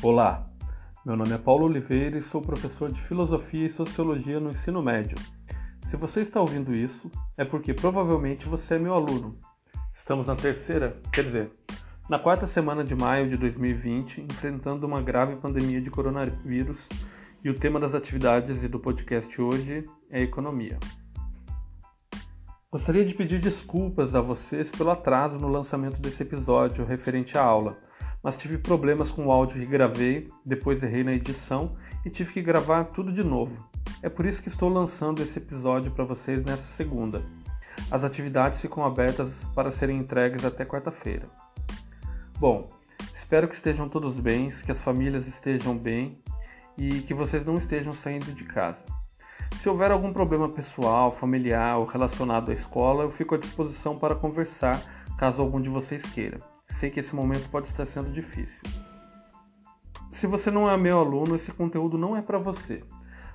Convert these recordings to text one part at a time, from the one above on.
Olá, meu nome é Paulo Oliveira e sou professor de Filosofia e Sociologia no ensino médio. Se você está ouvindo isso, é porque provavelmente você é meu aluno. Estamos na terceira, quer dizer, na quarta semana de maio de 2020, enfrentando uma grave pandemia de coronavírus, e o tema das atividades e do podcast hoje é economia. Gostaria de pedir desculpas a vocês pelo atraso no lançamento desse episódio referente à aula mas tive problemas com o áudio que gravei, depois errei na edição e tive que gravar tudo de novo. É por isso que estou lançando esse episódio para vocês nessa segunda. As atividades ficam abertas para serem entregues até quarta-feira. Bom, espero que estejam todos bem, que as famílias estejam bem e que vocês não estejam saindo de casa. Se houver algum problema pessoal, familiar ou relacionado à escola, eu fico à disposição para conversar caso algum de vocês queira. Sei que esse momento pode estar sendo difícil. Se você não é meu aluno, esse conteúdo não é para você.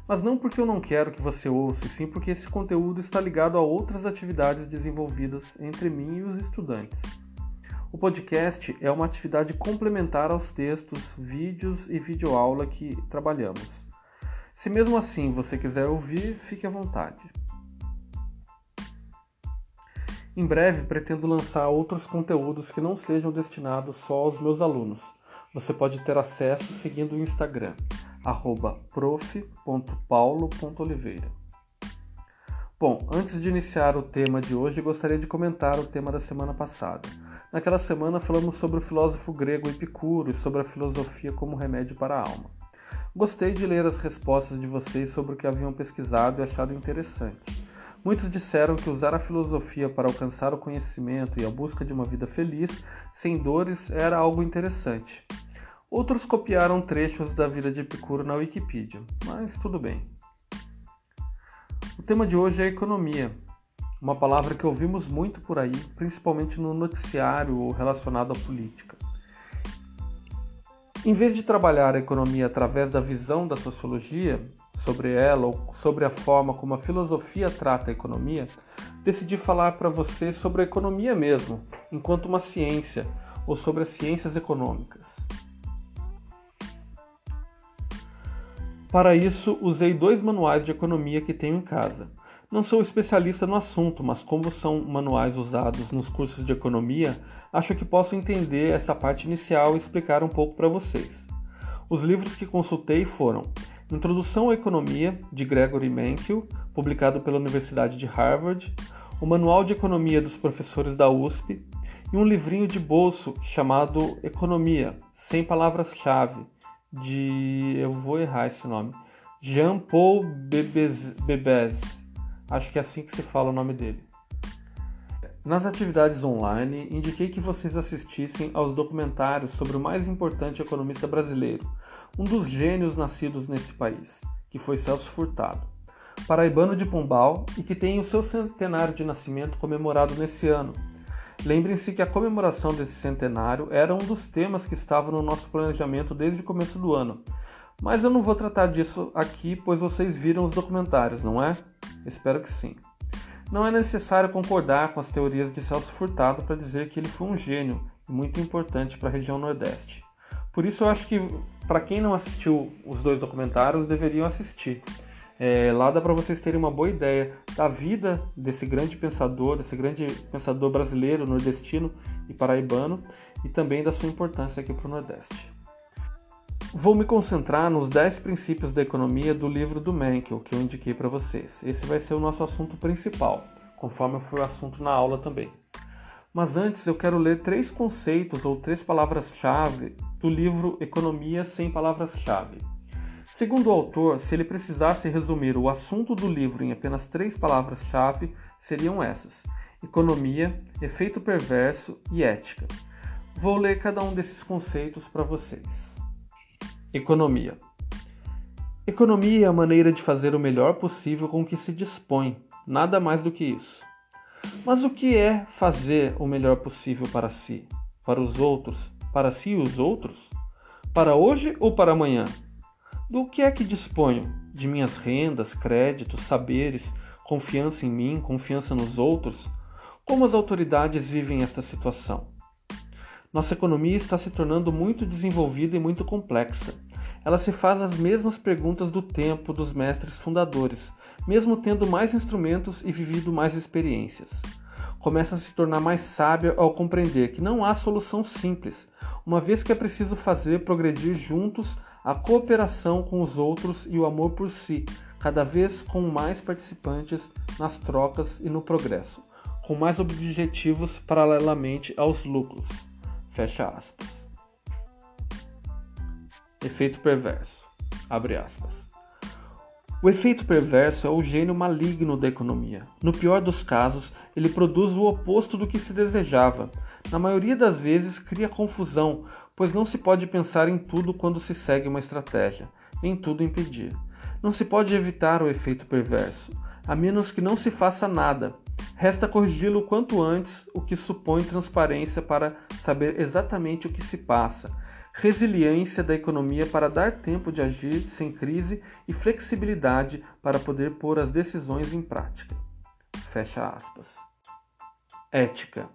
Mas não porque eu não quero que você ouça, sim porque esse conteúdo está ligado a outras atividades desenvolvidas entre mim e os estudantes. O podcast é uma atividade complementar aos textos, vídeos e videoaula que trabalhamos. Se mesmo assim você quiser ouvir, fique à vontade. Em breve pretendo lançar outros conteúdos que não sejam destinados só aos meus alunos. Você pode ter acesso seguindo o Instagram, prof.paulo.oliveira. Bom, antes de iniciar o tema de hoje, gostaria de comentar o tema da semana passada. Naquela semana falamos sobre o filósofo grego Epicuro e sobre a filosofia como remédio para a alma. Gostei de ler as respostas de vocês sobre o que haviam pesquisado e achado interessante. Muitos disseram que usar a filosofia para alcançar o conhecimento e a busca de uma vida feliz, sem dores, era algo interessante. Outros copiaram trechos da vida de Epicuro na Wikipedia, mas tudo bem. O tema de hoje é economia, uma palavra que ouvimos muito por aí, principalmente no noticiário relacionado à política. Em vez de trabalhar a economia através da visão da sociologia, sobre ela ou sobre a forma como a filosofia trata a economia, decidi falar para você sobre a economia mesmo, enquanto uma ciência, ou sobre as ciências econômicas. Para isso, usei dois manuais de economia que tenho em casa. Não sou especialista no assunto, mas como são manuais usados nos cursos de economia, acho que posso entender essa parte inicial e explicar um pouco para vocês. Os livros que consultei foram Introdução à Economia, de Gregory Mankiw, publicado pela Universidade de Harvard, o Manual de Economia dos Professores da USP e um livrinho de bolso chamado Economia, sem palavras-chave, de. eu vou errar esse nome. Jean-Paul Bebez. Acho que é assim que se fala o nome dele. Nas atividades online, indiquei que vocês assistissem aos documentários sobre o mais importante economista brasileiro, um dos gênios nascidos nesse país, que foi Celso Furtado, paraibano de Pombal e que tem o seu centenário de nascimento comemorado nesse ano. Lembrem-se que a comemoração desse centenário era um dos temas que estavam no nosso planejamento desde o começo do ano. Mas eu não vou tratar disso aqui, pois vocês viram os documentários, não é? Espero que sim. Não é necessário concordar com as teorias de Celso Furtado para dizer que ele foi um gênio e muito importante para a região Nordeste. Por isso eu acho que para quem não assistiu os dois documentários deveriam assistir. É, lá dá para vocês terem uma boa ideia da vida desse grande pensador, desse grande pensador brasileiro, nordestino e paraibano, e também da sua importância aqui para o Nordeste. Vou me concentrar nos 10 princípios da economia do livro do Menkel que eu indiquei para vocês. Esse vai ser o nosso assunto principal, conforme foi o assunto na aula também. Mas antes eu quero ler três conceitos ou três palavras-chave do livro Economia sem palavras-chave. Segundo o autor, se ele precisasse resumir o assunto do livro em apenas três palavras-chave, seriam essas: economia, efeito perverso e ética. Vou ler cada um desses conceitos para vocês. Economia. Economia é a maneira de fazer o melhor possível com o que se dispõe, nada mais do que isso. Mas o que é fazer o melhor possível para si, para os outros, Para si e os outros? Para hoje ou para amanhã? Do que é que disponho? De minhas rendas, créditos, saberes, confiança em mim, confiança nos outros? Como as autoridades vivem esta situação? Nossa economia está se tornando muito desenvolvida e muito complexa. Ela se faz as mesmas perguntas do tempo dos mestres fundadores, mesmo tendo mais instrumentos e vivido mais experiências começa a se tornar mais sábia ao compreender que não há solução simples, uma vez que é preciso fazer progredir juntos a cooperação com os outros e o amor por si, cada vez com mais participantes nas trocas e no progresso, com mais objetivos paralelamente aos lucros. Fecha aspas. Efeito perverso. Abre aspas. O efeito perverso é o gênio maligno da economia. No pior dos casos, ele produz o oposto do que se desejava. Na maioria das vezes, cria confusão, pois não se pode pensar em tudo quando se segue uma estratégia, em tudo impedir. Não se pode evitar o efeito perverso, a menos que não se faça nada. Resta corrigi-lo quanto antes, o que supõe transparência para saber exatamente o que se passa resiliência da economia para dar tempo de agir sem crise e flexibilidade para poder pôr as decisões em prática. Fecha aspas. Ética.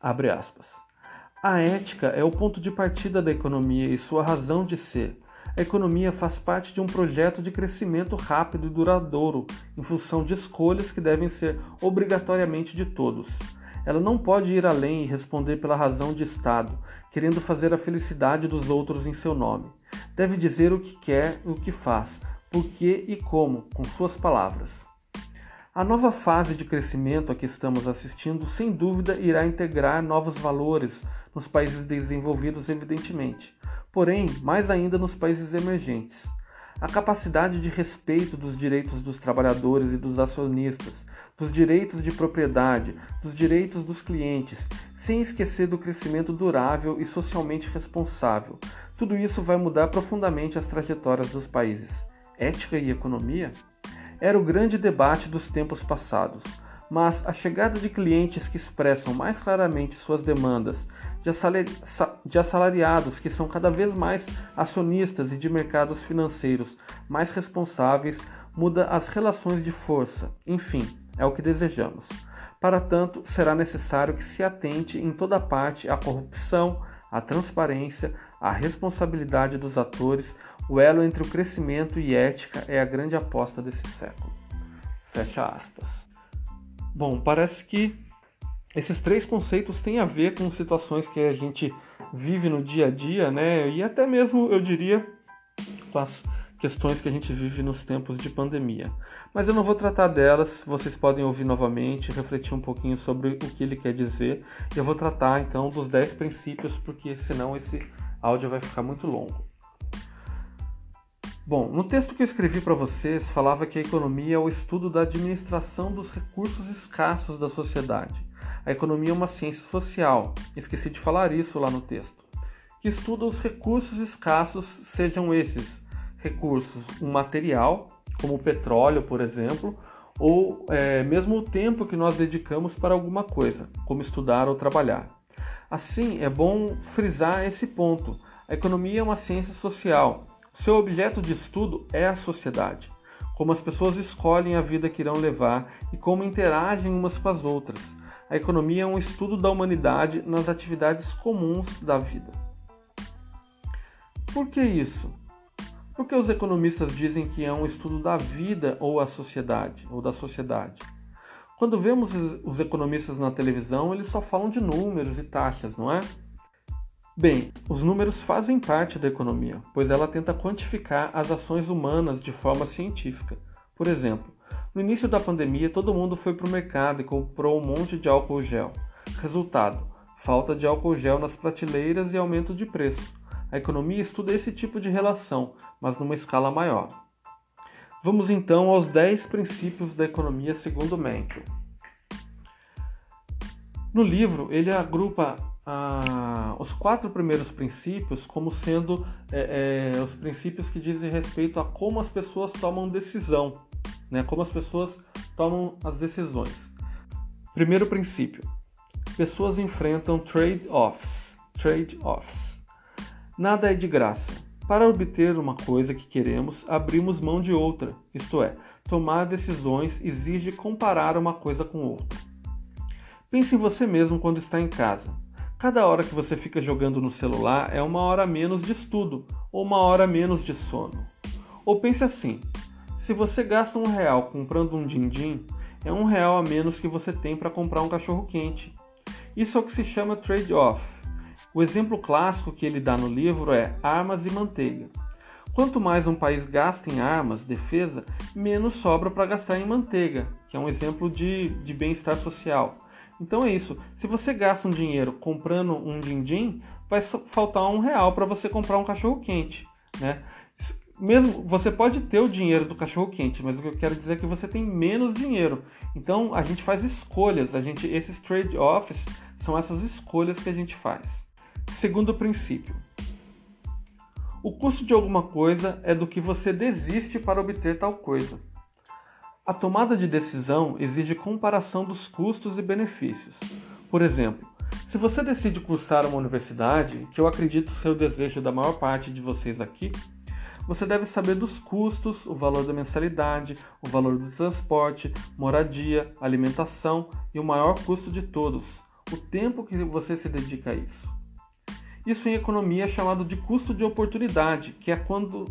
Abre aspas. A ética é o ponto de partida da economia e sua razão de ser. A economia faz parte de um projeto de crescimento rápido e duradouro, em função de escolhas que devem ser obrigatoriamente de todos. Ela não pode ir além e responder pela razão de Estado, querendo fazer a felicidade dos outros em seu nome. Deve dizer o que quer e o que faz, por que e como, com suas palavras. A nova fase de crescimento a que estamos assistindo, sem dúvida, irá integrar novos valores nos países desenvolvidos, evidentemente, porém, mais ainda nos países emergentes a capacidade de respeito dos direitos dos trabalhadores e dos acionistas, dos direitos de propriedade, dos direitos dos clientes, sem esquecer do crescimento durável e socialmente responsável. Tudo isso vai mudar profundamente as trajetórias dos países. Ética e economia? Era o grande debate dos tempos passados mas a chegada de clientes que expressam mais claramente suas demandas, de assalariados que são cada vez mais acionistas e de mercados financeiros mais responsáveis, muda as relações de força. Enfim, é o que desejamos. Para tanto, será necessário que se atente em toda parte à corrupção, à transparência, à responsabilidade dos atores, o elo entre o crescimento e ética é a grande aposta desse século. Fecha aspas. Bom, parece que esses três conceitos têm a ver com situações que a gente vive no dia a dia, né? E até mesmo, eu diria, com as questões que a gente vive nos tempos de pandemia. Mas eu não vou tratar delas, vocês podem ouvir novamente, refletir um pouquinho sobre o que ele quer dizer. Eu vou tratar então dos 10 princípios, porque senão esse áudio vai ficar muito longo. Bom, no texto que eu escrevi para vocês, falava que a economia é o estudo da administração dos recursos escassos da sociedade. A economia é uma ciência social, esqueci de falar isso lá no texto, que estuda os recursos escassos, sejam esses recursos, um material, como o petróleo, por exemplo, ou é, mesmo o tempo que nós dedicamos para alguma coisa, como estudar ou trabalhar. Assim, é bom frisar esse ponto. A economia é uma ciência social seu objeto de estudo é a sociedade, como as pessoas escolhem a vida que irão levar e como interagem umas com as outras. A economia é um estudo da humanidade nas atividades comuns da vida. Por que isso? Porque os economistas dizem que é um estudo da vida ou a sociedade, ou da sociedade. Quando vemos os economistas na televisão, eles só falam de números e taxas, não é? Bem, os números fazem parte da economia, pois ela tenta quantificar as ações humanas de forma científica. Por exemplo, no início da pandemia, todo mundo foi para o mercado e comprou um monte de álcool gel. Resultado: falta de álcool gel nas prateleiras e aumento de preço. A economia estuda esse tipo de relação, mas numa escala maior. Vamos então aos 10 princípios da economia segundo Mencken. No livro, ele agrupa ah, os quatro primeiros princípios como sendo é, é, os princípios que dizem respeito a como as pessoas tomam decisão, né? como as pessoas tomam as decisões. Primeiro princípio: pessoas enfrentam trade-offs. trade-offs. Nada é de graça. Para obter uma coisa que queremos, abrimos mão de outra, isto é, tomar decisões exige comparar uma coisa com outra. Pense em você mesmo quando está em casa. Cada hora que você fica jogando no celular é uma hora menos de estudo ou uma hora menos de sono. Ou pense assim: se você gasta um real comprando um din-din, é um real a menos que você tem para comprar um cachorro quente. Isso é o que se chama trade-off. O exemplo clássico que ele dá no livro é armas e manteiga. Quanto mais um país gasta em armas, defesa, menos sobra para gastar em manteiga, que é um exemplo de, de bem-estar social. Então é isso. Se você gasta um dinheiro comprando um din-din, vai faltar um real para você comprar um cachorro quente, né? Mesmo você pode ter o dinheiro do cachorro quente, mas o que eu quero dizer é que você tem menos dinheiro. Então a gente faz escolhas. A gente esses trade-offs são essas escolhas que a gente faz. Segundo princípio, o custo de alguma coisa é do que você desiste para obter tal coisa. A tomada de decisão exige comparação dos custos e benefícios. Por exemplo, se você decide cursar uma universidade, que eu acredito ser o desejo da maior parte de vocês aqui, você deve saber dos custos, o valor da mensalidade, o valor do transporte, moradia, alimentação e o maior custo de todos, o tempo que você se dedica a isso. Isso em economia é chamado de custo de oportunidade, que é quando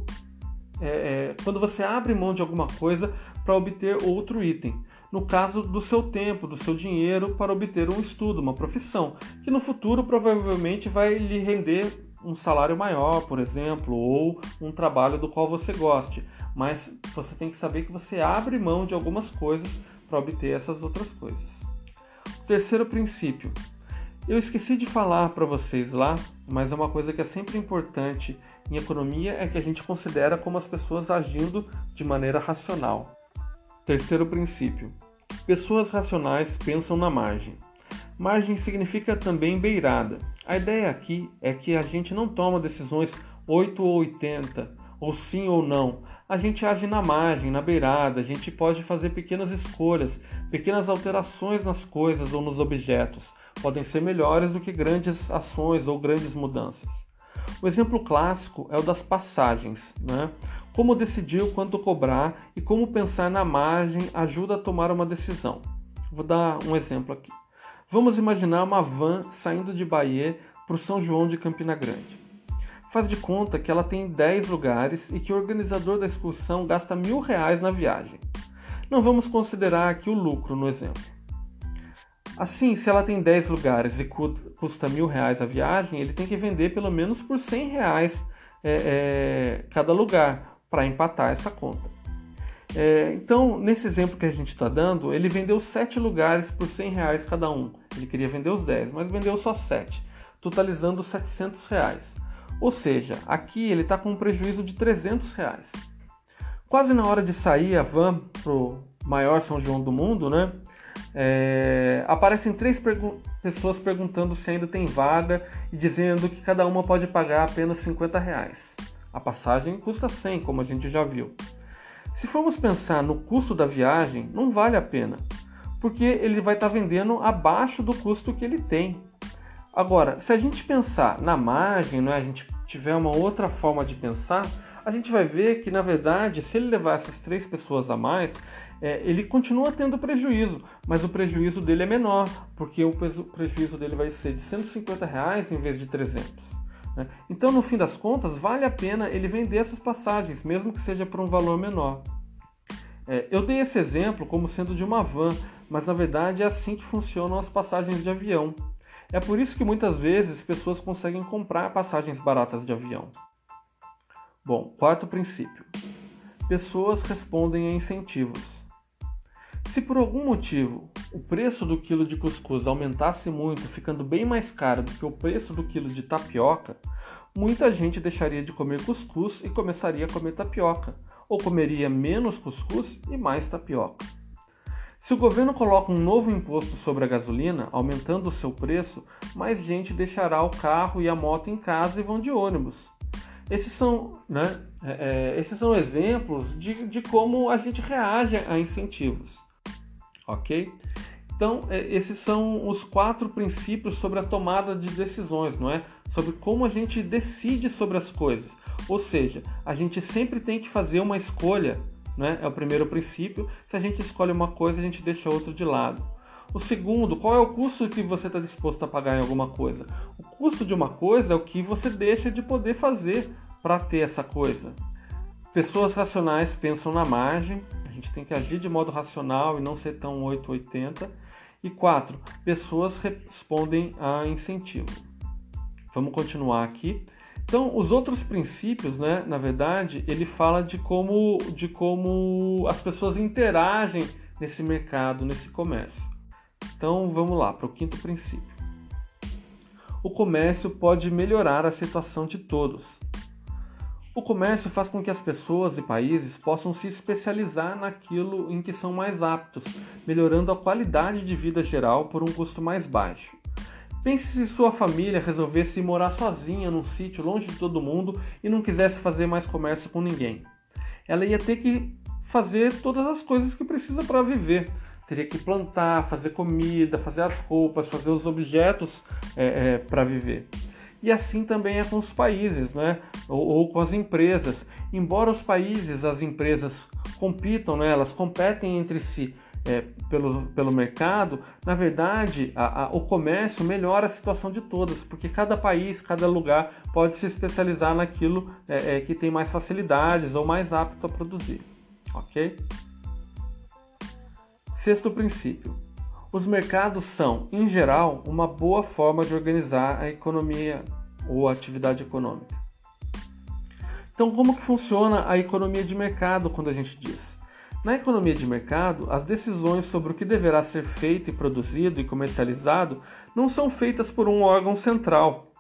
é, é, quando você abre mão de alguma coisa para obter outro item. No caso do seu tempo, do seu dinheiro para obter um estudo, uma profissão, que no futuro provavelmente vai lhe render um salário maior, por exemplo, ou um trabalho do qual você goste. Mas você tem que saber que você abre mão de algumas coisas para obter essas outras coisas. O terceiro princípio. Eu esqueci de falar para vocês lá, mas é uma coisa que é sempre importante em economia é que a gente considera como as pessoas agindo de maneira racional. Terceiro princípio: pessoas racionais pensam na margem. Margem significa também beirada. A ideia aqui é que a gente não toma decisões 8 ou 80, ou sim ou não. A gente age na margem, na beirada, a gente pode fazer pequenas escolhas, pequenas alterações nas coisas ou nos objetos. Podem ser melhores do que grandes ações ou grandes mudanças. O exemplo clássico é o das passagens. Né? Como decidir quanto cobrar e como pensar na margem ajuda a tomar uma decisão. Vou dar um exemplo aqui. Vamos imaginar uma van saindo de Bahia para o São João de Campina Grande. Faz de conta que ela tem 10 lugares e que o organizador da excursão gasta mil reais na viagem. Não vamos considerar aqui o lucro no exemplo. Assim, se ela tem 10 lugares e custa mil reais a viagem, ele tem que vender pelo menos por 100 reais é, é, cada lugar para empatar essa conta. É, então, nesse exemplo que a gente está dando, ele vendeu 7 lugares por 100 reais cada um. Ele queria vender os 10, mas vendeu só 7, totalizando 700 reais. Ou seja, aqui ele está com um prejuízo de 300 reais. Quase na hora de sair a van para o maior São João do mundo, né? É, aparecem três pergu pessoas perguntando se ainda tem vaga e dizendo que cada uma pode pagar apenas 50 reais. A passagem custa 100, como a gente já viu. Se formos pensar no custo da viagem, não vale a pena, porque ele vai estar tá vendendo abaixo do custo que ele tem. Agora, se a gente pensar na margem, né, a gente tiver uma outra forma de pensar, a gente vai ver que, na verdade, se ele levar essas três pessoas a mais, é, ele continua tendo prejuízo, mas o prejuízo dele é menor, porque o prejuízo dele vai ser de 150 reais em vez de 300. Né? Então, no fim das contas, vale a pena ele vender essas passagens, mesmo que seja por um valor menor. É, eu dei esse exemplo como sendo de uma van, mas na verdade é assim que funcionam as passagens de avião. É por isso que muitas vezes pessoas conseguem comprar passagens baratas de avião. Bom, quarto princípio: pessoas respondem a incentivos. Se por algum motivo o preço do quilo de cuscuz aumentasse muito, ficando bem mais caro do que o preço do quilo de tapioca, muita gente deixaria de comer cuscuz e começaria a comer tapioca, ou comeria menos cuscuz e mais tapioca. Se o governo coloca um novo imposto sobre a gasolina, aumentando o seu preço, mais gente deixará o carro e a moto em casa e vão de ônibus. Esses são, né, é, é esses são exemplos de, de como a gente reage a incentivos ok? Então, é, esses são os quatro princípios sobre a tomada de decisões, não é? Sobre como a gente decide sobre as coisas. Ou seja, a gente sempre tem que fazer uma escolha, né? É o primeiro princípio. Se a gente escolhe uma coisa, a gente deixa outra de lado. O segundo, qual é o custo que você está disposto a pagar em alguma coisa? O custo de uma coisa é o que você deixa de poder fazer para ter essa coisa. Pessoas racionais pensam na margem, a gente tem que agir de modo racional e não ser tão 880. E quatro, pessoas respondem a incentivo. Vamos continuar aqui. Então, os outros princípios, né, na verdade, ele fala de como, de como as pessoas interagem nesse mercado, nesse comércio. Então, vamos lá para o quinto princípio. O comércio pode melhorar a situação de todos. O comércio faz com que as pessoas e países possam se especializar naquilo em que são mais aptos, melhorando a qualidade de vida geral por um custo mais baixo. Pense se sua família resolvesse morar sozinha num sítio longe de todo mundo e não quisesse fazer mais comércio com ninguém. Ela ia ter que fazer todas as coisas que precisa para viver. Teria que plantar, fazer comida, fazer as roupas, fazer os objetos é, é, para viver. E assim também é com os países, né? ou, ou com as empresas. Embora os países, as empresas compitam, né? elas competem entre si é, pelo, pelo mercado, na verdade, a, a, o comércio melhora a situação de todas, porque cada país, cada lugar pode se especializar naquilo é, é, que tem mais facilidades ou mais apto a produzir. Ok? Sexto princípio: os mercados são, em geral, uma boa forma de organizar a economia ou a atividade econômica. Então, como que funciona a economia de mercado quando a gente diz? Na economia de mercado, as decisões sobre o que deverá ser feito e produzido e comercializado não são feitas por um órgão central,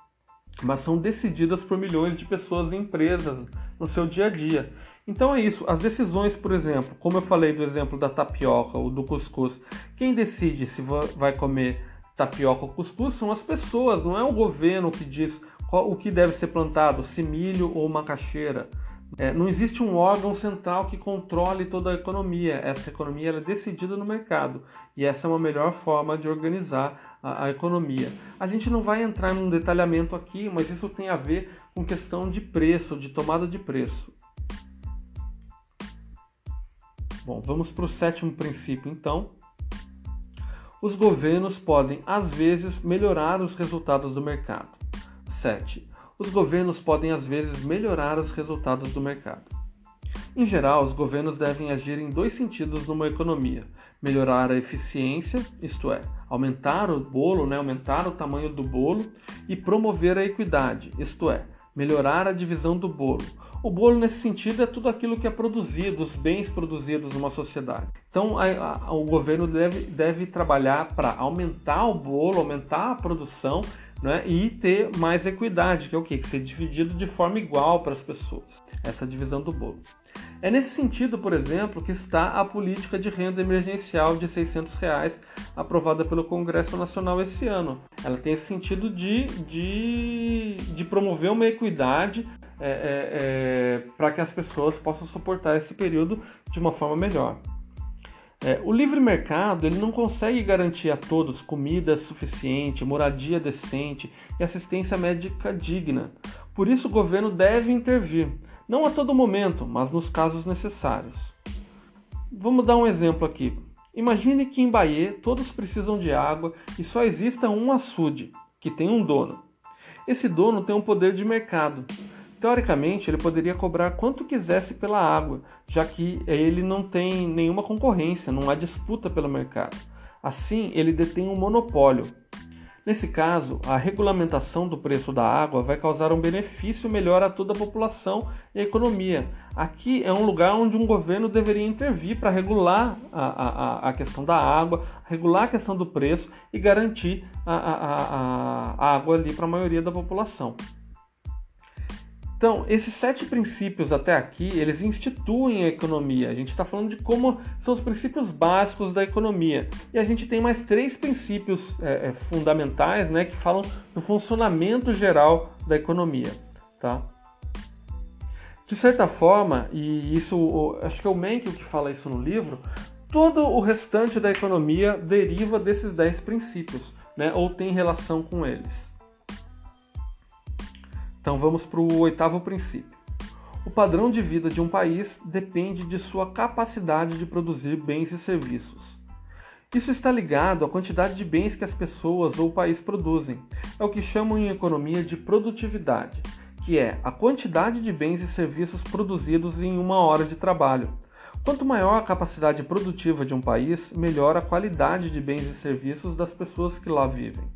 mas são decididas por milhões de pessoas e empresas no seu dia a dia. Então é isso, as decisões, por exemplo, como eu falei do exemplo da tapioca ou do cuscuz, quem decide se vai comer tapioca ou cuscuz são as pessoas, não é o governo que diz qual, o que deve ser plantado, se milho ou macaxeira. É, não existe um órgão central que controle toda a economia. Essa economia é decidida no mercado e essa é uma melhor forma de organizar a, a, economia. A gente não vai entrar num detalhamento aqui, mas isso tem a ver com questão de preço, de tomada de preço. Bom, vamos para o sétimo princípio então. Os governos podem, às vezes, melhorar os resultados do mercado. 7. Os governos podem, às vezes, melhorar os resultados do mercado. Em geral, os governos devem agir em dois sentidos numa economia: melhorar a eficiência, isto é, aumentar o bolo, né, aumentar o tamanho do bolo, e promover a equidade, isto é, melhorar a divisão do bolo, o bolo, nesse sentido, é tudo aquilo que é produzido, os bens produzidos numa sociedade. Então, a, a, o governo deve, deve trabalhar para aumentar o bolo, aumentar a produção né, e ter mais equidade, que é o quê? Que ser dividido de forma igual para as pessoas. Essa divisão do bolo. É nesse sentido, por exemplo, que está a política de renda emergencial de 600 reais aprovada pelo Congresso Nacional esse ano. Ela tem esse sentido de, de, de promover uma equidade é, é, é, para que as pessoas possam suportar esse período de uma forma melhor. É, o livre mercado ele não consegue garantir a todos comida suficiente, moradia decente e assistência médica digna. Por isso, o governo deve intervir, não a todo momento, mas nos casos necessários. Vamos dar um exemplo aqui. Imagine que em Bahia todos precisam de água e só exista um açude, que tem um dono. Esse dono tem um poder de mercado. Teoricamente, ele poderia cobrar quanto quisesse pela água, já que ele não tem nenhuma concorrência, não há disputa pelo mercado. Assim, ele detém um monopólio. Nesse caso, a regulamentação do preço da água vai causar um benefício melhor a toda a população e a economia. Aqui é um lugar onde um governo deveria intervir para regular a, a, a, questão da água, regular a questão do preço e garantir a, a, a água ali para a maioria da população. Então, esses sete princípios até aqui, eles instituem a economia. A gente está falando de como são os princípios básicos da economia. E a gente tem mais três princípios é, é, fundamentais né, que falam do funcionamento geral da economia. Tá? De certa forma, e isso acho que é o Mencken que fala isso no livro, todo o restante da economia deriva desses 10 princípios, né? ou tem relação com eles. Então vamos para o oitavo princípio. O padrão de vida de um país depende de sua capacidade de produzir bens e serviços. Isso está ligado à quantidade de bens que as pessoas ou o país produzem. É o que chamam em economia de produtividade, que é a quantidade de bens e serviços produzidos em uma hora de trabalho. Quanto maior a capacidade produtiva de um país, melhor a qualidade de bens e serviços das pessoas que lá vivem.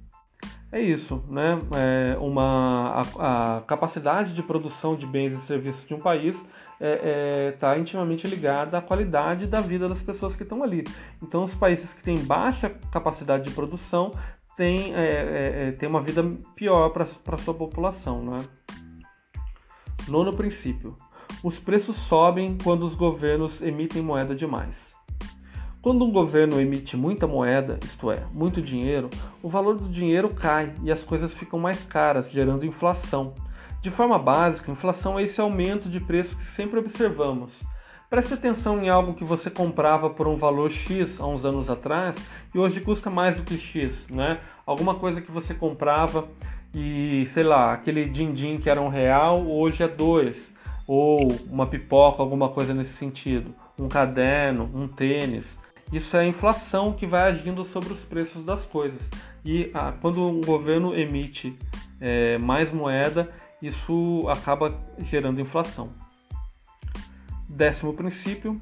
É isso, né? É uma, a, a, capacidade de produção de bens e serviços de um país está é, é, tá intimamente ligada à qualidade da vida das pessoas que estão ali. Então, os países que têm baixa capacidade de produção têm, é, é, é têm uma vida pior para a sua população. Né? Nono princípio: os preços sobem quando os governos emitem moeda demais. Quando um governo emite muita moeda, isto é, muito dinheiro, o valor do dinheiro cai e as coisas ficam mais caras, gerando inflação. De forma básica, inflação é esse aumento de preço que sempre observamos. Preste atenção em algo que você comprava por um valor X há uns anos atrás e hoje custa mais do que X, né? Alguma coisa que você comprava e, sei lá, aquele din-din que era um real, hoje é dois. Ou uma pipoca, alguma coisa nesse sentido. Um caderno, um tênis. Isso é a inflação que vai agindo sobre os preços das coisas. E ah, quando um governo emite é, mais moeda, isso acaba gerando inflação. Décimo princípio: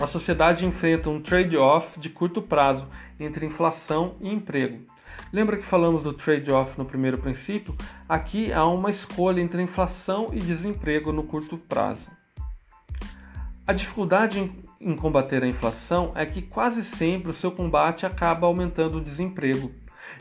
a sociedade enfrenta um trade-off de curto prazo entre inflação e emprego. Lembra que falamos do trade-off no primeiro princípio? Aqui há uma escolha entre inflação e desemprego no curto prazo. A dificuldade em combater a inflação é que quase sempre o seu combate acaba aumentando o desemprego.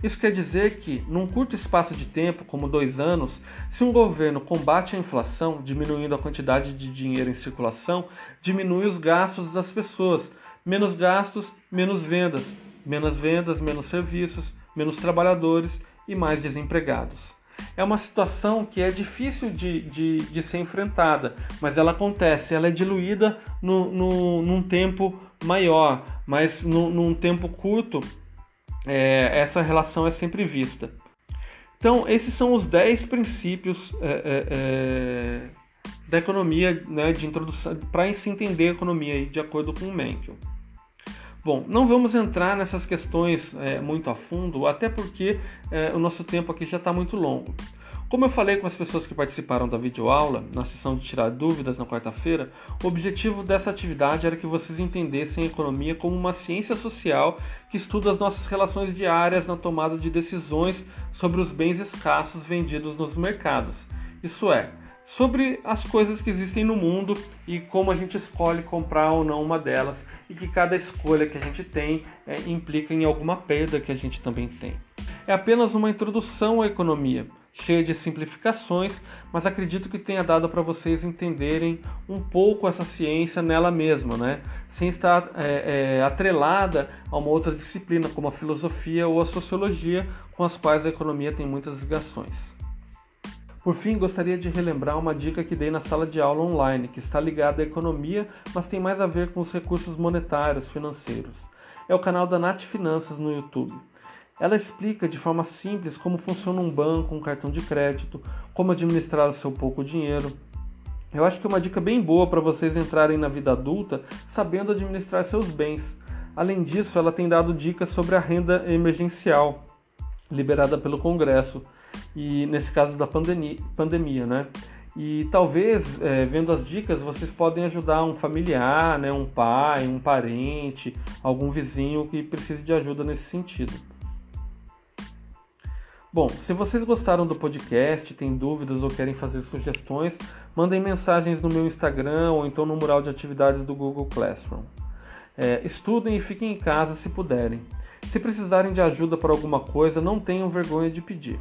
Isso quer dizer que, num curto espaço de tempo, como dois anos, se um governo combate a inflação, diminuindo a quantidade de dinheiro em circulação, diminui os gastos das pessoas. Menos gastos, menos vendas. Menos vendas, menos serviços, menos trabalhadores e mais desempregados é uma situação que é difícil de, de, de ser enfrentada, mas ela acontece, ela é diluída no, no, num tempo maior, mas no, num tempo curto é, essa relação é sempre vista. Então, esses são os 10 princípios é, é, é, da economia, né, de introdução, para se entender a economia, de acordo com o. Bom, não vamos entrar nessas questões é, muito a fundo, até porque é, o nosso tempo aqui já está muito longo. Como eu falei com as pessoas que participaram da videoaula, na sessão de tirar dúvidas na quarta-feira, o objetivo dessa atividade era que vocês entendessem a economia como uma ciência social que estuda as nossas relações diárias na tomada de decisões sobre os bens escassos vendidos nos mercados. Isso é, sobre as coisas que existem no mundo e como a gente escolhe comprar ou não uma delas e que cada escolha que a gente tem é, implica em alguma perda que a gente também tem. É apenas uma introdução à economia, cheia de simplificações, mas acredito que tenha dado para vocês entenderem um pouco essa ciência nela mesma, né? sem estar é, é, atrelada a uma outra disciplina como a filosofia ou a sociologia, com as quais a economia tem muitas ligações. Por fim, gostaria de relembrar uma dica que dei na sala de aula online, que está ligada à economia, mas tem mais a ver com os recursos monetários, financeiros. É o canal da Nath Finanças no YouTube. Ela explica de forma simples como funciona um banco, um cartão de crédito, como administrar o seu pouco dinheiro. Eu acho que é uma dica bem boa para vocês entrarem na vida adulta sabendo administrar seus bens. Além disso, ela tem dado dicas sobre a renda emergencial liberada pelo Congresso e nesse caso da pandemia, pandemia né? E talvez, é, vendo as dicas, vocês podem ajudar um familiar, né, um pai, um parente, algum vizinho que precise de ajuda nesse sentido. Bom, se vocês gostaram do podcast, têm dúvidas ou querem fazer sugestões, mandem mensagens no meu Instagram ou então no mural de atividades do Google Classroom. É, estudem e fiquem em casa se puderem. Se precisarem de ajuda para alguma coisa, não tenham vergonha de pedir.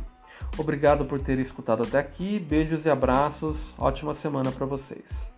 Obrigado por ter escutado até aqui. Beijos e abraços. Ótima semana para vocês.